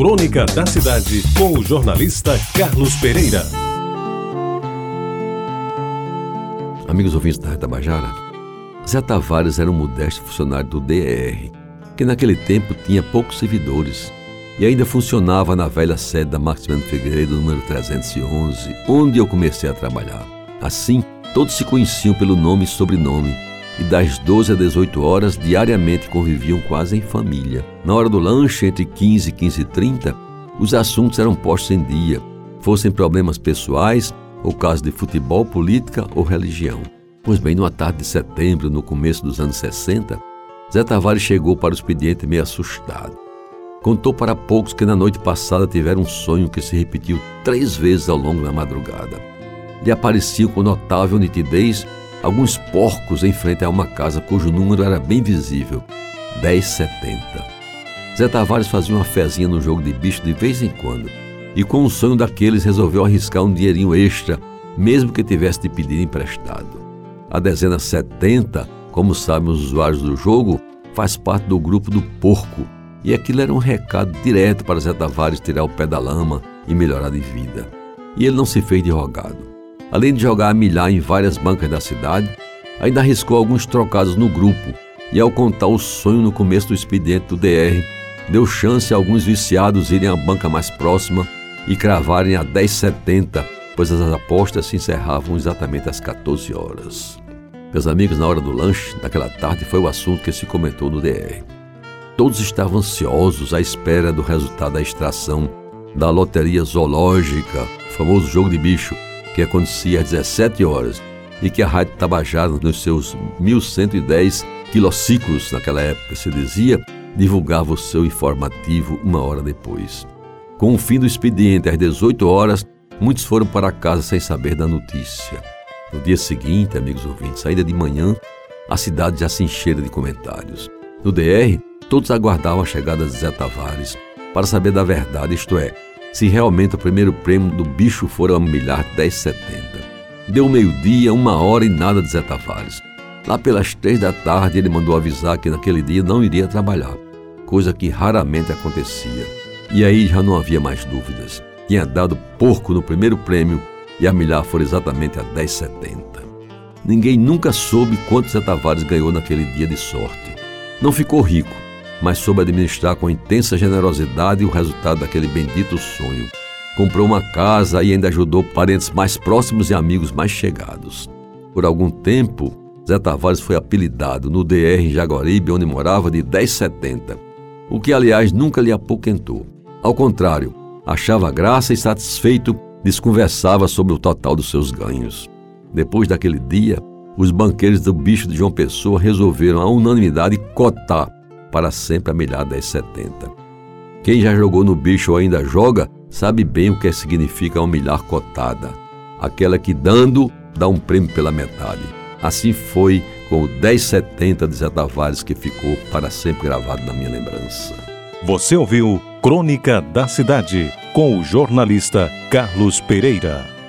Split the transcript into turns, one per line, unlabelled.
Crônica da Cidade, com o jornalista Carlos Pereira.
Amigos ouvintes da Tabajara, Zé Tavares era um modesto funcionário do DER, que naquele tempo tinha poucos servidores e ainda funcionava na velha sede da Maximiliano Figueiredo, número 311, onde eu comecei a trabalhar. Assim, todos se conheciam pelo nome e sobrenome, e das 12 às 18 horas diariamente conviviam quase em família. Na hora do lanche, entre 15 e 15 e 30, os assuntos eram postos em dia, fossem problemas pessoais ou casos de futebol, política ou religião. Pois bem, numa tarde de setembro, no começo dos anos 60, Zé Tavares chegou para o expediente meio assustado. Contou para poucos que na noite passada tiveram um sonho que se repetiu três vezes ao longo da madrugada. Lhe apareciam com notável nitidez alguns porcos em frente a uma casa cujo número era bem visível, 1070. Zé Tavares fazia uma fezinha no jogo de bicho de vez em quando, e com o sonho daqueles resolveu arriscar um dinheirinho extra, mesmo que tivesse de pedir emprestado. A dezena 70, como sabem os usuários do jogo, faz parte do grupo do porco, e aquilo era um recado direto para Zé Tavares tirar o pé da lama e melhorar de vida. E ele não se fez de rogado. Além de jogar a milhar em várias bancas da cidade, ainda arriscou alguns trocados no grupo e, ao contar o sonho no começo do expediente do DR, deu chance a alguns viciados irem à banca mais próxima e cravarem a 10,70, pois as apostas se encerravam exatamente às 14 horas. Meus amigos, na hora do lanche daquela tarde foi o assunto que se comentou no DR. Todos estavam ansiosos à espera do resultado da extração da loteria zoológica, o famoso jogo de bicho, que acontecia às 17 horas e que a Rádio Tabajara, nos seus 1110 quilociclos, naquela época se dizia, divulgava o seu informativo uma hora depois. Com o fim do expediente às 18 horas, muitos foram para casa sem saber da notícia. No dia seguinte, amigos ouvintes, ainda de manhã, a cidade já se encheira de comentários. No DR, todos aguardavam a chegada de Zé Tavares para saber da verdade, isto é, se realmente o primeiro prêmio do bicho for a milhar 10,70. Deu meio-dia, uma hora e nada de Zé Tavares. Lá pelas três da tarde ele mandou avisar que naquele dia não iria trabalhar, coisa que raramente acontecia. E aí já não havia mais dúvidas. Tinha dado porco no primeiro prêmio e a milhar foi exatamente a 10,70. Ninguém nunca soube quanto Zé Tavares ganhou naquele dia de sorte. Não ficou rico, mas soube administrar com intensa generosidade o resultado daquele bendito sonho. Comprou uma casa e ainda ajudou parentes mais próximos e amigos mais chegados. Por algum tempo, Zé Tavares foi apelidado no DR em Jaguaribe, onde morava, de 1070, o que, aliás, nunca lhe apoquentou. Ao contrário, achava graça e satisfeito desconversava sobre o total dos seus ganhos. Depois daquele dia, os banqueiros do bicho de João Pessoa resolveram, à unanimidade, cotar para sempre a milhar 1070. Quem já jogou no bicho ou ainda joga, sabe bem o que significa uma milhar cotada. Aquela que dando, dá um prêmio pela metade. Assim foi com o 1070 de Zé Tavares que ficou para sempre gravado na minha lembrança.
Você ouviu Crônica da Cidade com o jornalista Carlos Pereira.